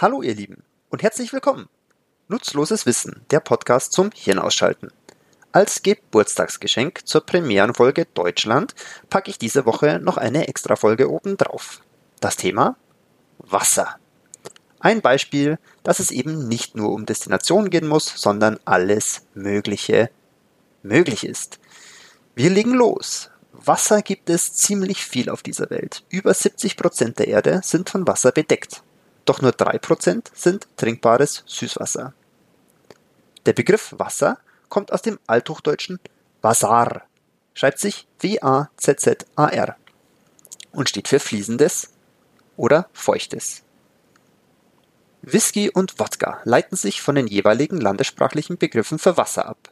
Hallo ihr Lieben und herzlich willkommen. Nutzloses Wissen, der Podcast zum Hirnausschalten. Als Geburtstagsgeschenk zur Premierenfolge Deutschland packe ich diese Woche noch eine Extrafolge oben drauf. Das Thema Wasser. Ein Beispiel, dass es eben nicht nur um Destinationen gehen muss, sondern alles Mögliche möglich ist. Wir legen los. Wasser gibt es ziemlich viel auf dieser Welt. Über 70 Prozent der Erde sind von Wasser bedeckt doch nur 3% sind trinkbares Süßwasser. Der Begriff Wasser kommt aus dem althochdeutschen Wasar, schreibt sich W-A-Z-Z-A-R und steht für fließendes oder feuchtes. Whisky und Wodka leiten sich von den jeweiligen landessprachlichen Begriffen für Wasser ab.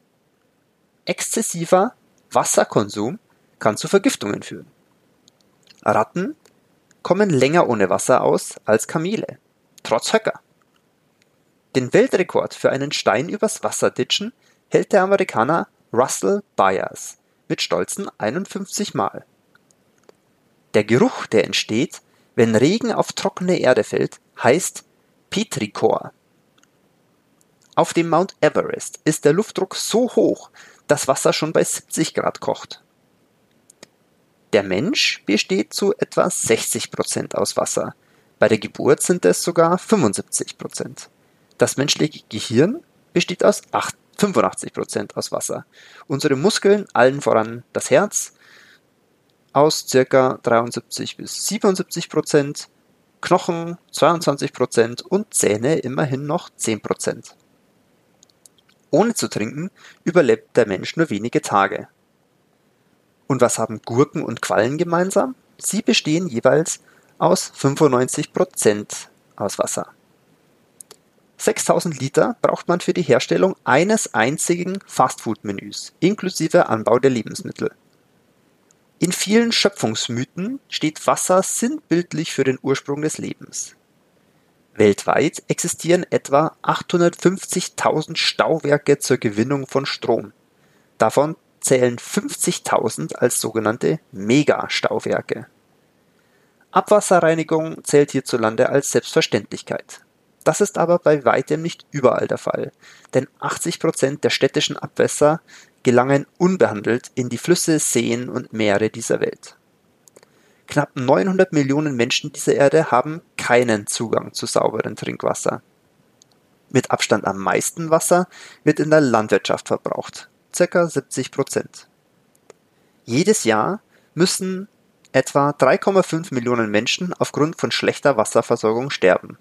Exzessiver Wasserkonsum kann zu Vergiftungen führen. Ratten kommen länger ohne Wasser aus als Kamele trotz Höcker. Den Weltrekord für einen Stein übers Wasser ditchen hält der Amerikaner Russell Byers mit stolzen 51 Mal. Der Geruch, der entsteht, wenn Regen auf trockene Erde fällt, heißt Petrichor. Auf dem Mount Everest ist der Luftdruck so hoch, dass Wasser schon bei 70 Grad kocht. Der Mensch besteht zu etwa 60 Prozent aus Wasser, bei der Geburt sind es sogar 75 Prozent. Das menschliche Gehirn besteht aus 8, 85 Prozent aus Wasser. Unsere Muskeln, allen voran das Herz, aus ca. 73 bis 77 Prozent, Knochen 22 Prozent und Zähne immerhin noch 10 Prozent. Ohne zu trinken überlebt der Mensch nur wenige Tage. Und was haben Gurken und Quallen gemeinsam? Sie bestehen jeweils aus 95% aus Wasser. 6000 Liter braucht man für die Herstellung eines einzigen Fastfood-Menüs, inklusive Anbau der Lebensmittel. In vielen Schöpfungsmythen steht Wasser sinnbildlich für den Ursprung des Lebens. Weltweit existieren etwa 850.000 Stauwerke zur Gewinnung von Strom. Davon zählen 50.000 als sogenannte Megastauwerke. Abwasserreinigung zählt hierzulande als Selbstverständlichkeit. Das ist aber bei weitem nicht überall der Fall, denn 80 Prozent der städtischen Abwässer gelangen unbehandelt in die Flüsse, Seen und Meere dieser Welt. Knapp 900 Millionen Menschen dieser Erde haben keinen Zugang zu sauberem Trinkwasser. Mit Abstand am meisten Wasser wird in der Landwirtschaft verbraucht, ca. 70 Prozent. Jedes Jahr müssen Etwa 3,5 Millionen Menschen aufgrund von schlechter Wasserversorgung sterben.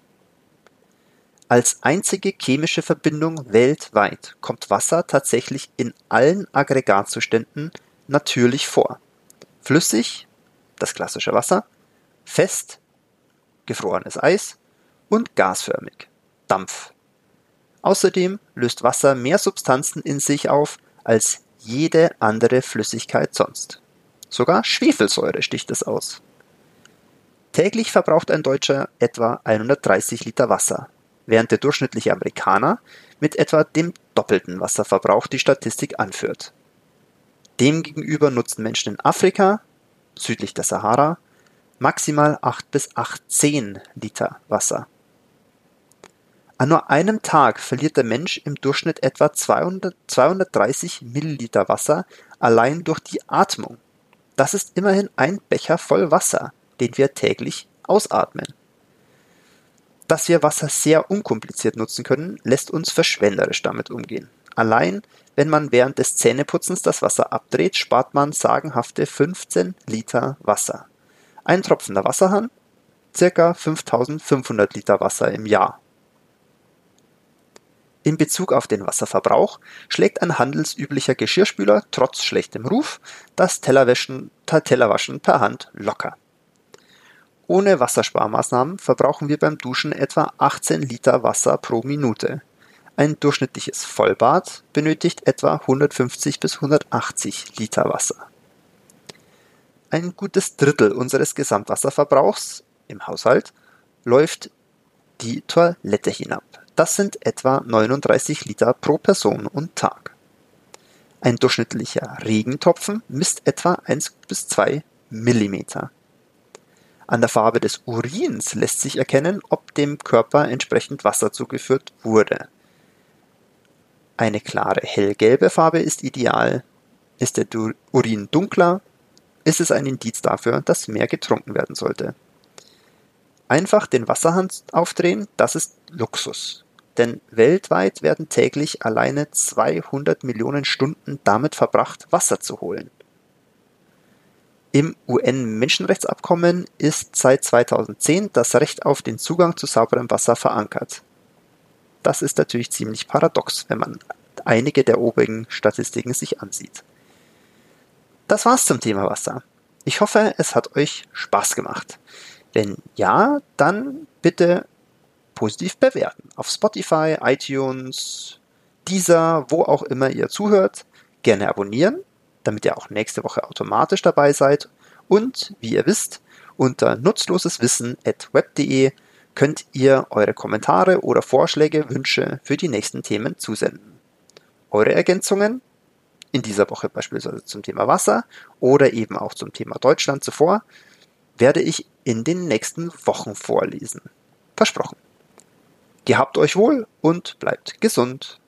Als einzige chemische Verbindung weltweit kommt Wasser tatsächlich in allen Aggregatzuständen natürlich vor. Flüssig, das klassische Wasser, fest, gefrorenes Eis und gasförmig, Dampf. Außerdem löst Wasser mehr Substanzen in sich auf als jede andere Flüssigkeit sonst. Sogar Schwefelsäure sticht es aus. Täglich verbraucht ein Deutscher etwa 130 Liter Wasser, während der durchschnittliche Amerikaner mit etwa dem doppelten Wasserverbrauch die Statistik anführt. Demgegenüber nutzen Menschen in Afrika, südlich der Sahara, maximal 8 bis 18 Liter Wasser. An nur einem Tag verliert der Mensch im Durchschnitt etwa 200, 230 Milliliter Wasser allein durch die Atmung. Das ist immerhin ein Becher voll Wasser, den wir täglich ausatmen. Dass wir Wasser sehr unkompliziert nutzen können, lässt uns verschwenderisch damit umgehen. Allein wenn man während des Zähneputzens das Wasser abdreht, spart man sagenhafte 15 Liter Wasser. Ein tropfender Wasserhahn, circa 5500 Liter Wasser im Jahr. In Bezug auf den Wasserverbrauch schlägt ein handelsüblicher Geschirrspüler trotz schlechtem Ruf das Tellerwaschen per Hand locker. Ohne Wassersparmaßnahmen verbrauchen wir beim Duschen etwa 18 Liter Wasser pro Minute. Ein durchschnittliches Vollbad benötigt etwa 150 bis 180 Liter Wasser. Ein gutes Drittel unseres Gesamtwasserverbrauchs im Haushalt läuft die Toilette hinab. Das sind etwa 39 Liter pro Person und Tag. Ein durchschnittlicher Regentropfen misst etwa 1 bis 2 Millimeter. An der Farbe des Urins lässt sich erkennen, ob dem Körper entsprechend Wasser zugeführt wurde. Eine klare hellgelbe Farbe ist ideal. Ist der Urin dunkler, ist es ein Indiz dafür, dass mehr getrunken werden sollte. Einfach den Wasserhahn aufdrehen, das ist Luxus. Denn weltweit werden täglich alleine 200 Millionen Stunden damit verbracht, Wasser zu holen. Im UN-Menschenrechtsabkommen ist seit 2010 das Recht auf den Zugang zu sauberem Wasser verankert. Das ist natürlich ziemlich paradox, wenn man einige der obigen Statistiken sich ansieht. Das war's zum Thema Wasser. Ich hoffe, es hat euch Spaß gemacht. Wenn ja, dann bitte positiv bewerten. Auf Spotify, iTunes, Deezer, wo auch immer ihr zuhört. Gerne abonnieren damit ihr auch nächste Woche automatisch dabei seid. Und wie ihr wisst, unter nutzloseswissen.web.de könnt ihr eure Kommentare oder Vorschläge, Wünsche für die nächsten Themen zusenden. Eure Ergänzungen, in dieser Woche beispielsweise zum Thema Wasser oder eben auch zum Thema Deutschland zuvor, werde ich in den nächsten Wochen vorlesen. Versprochen. Gehabt euch wohl und bleibt gesund.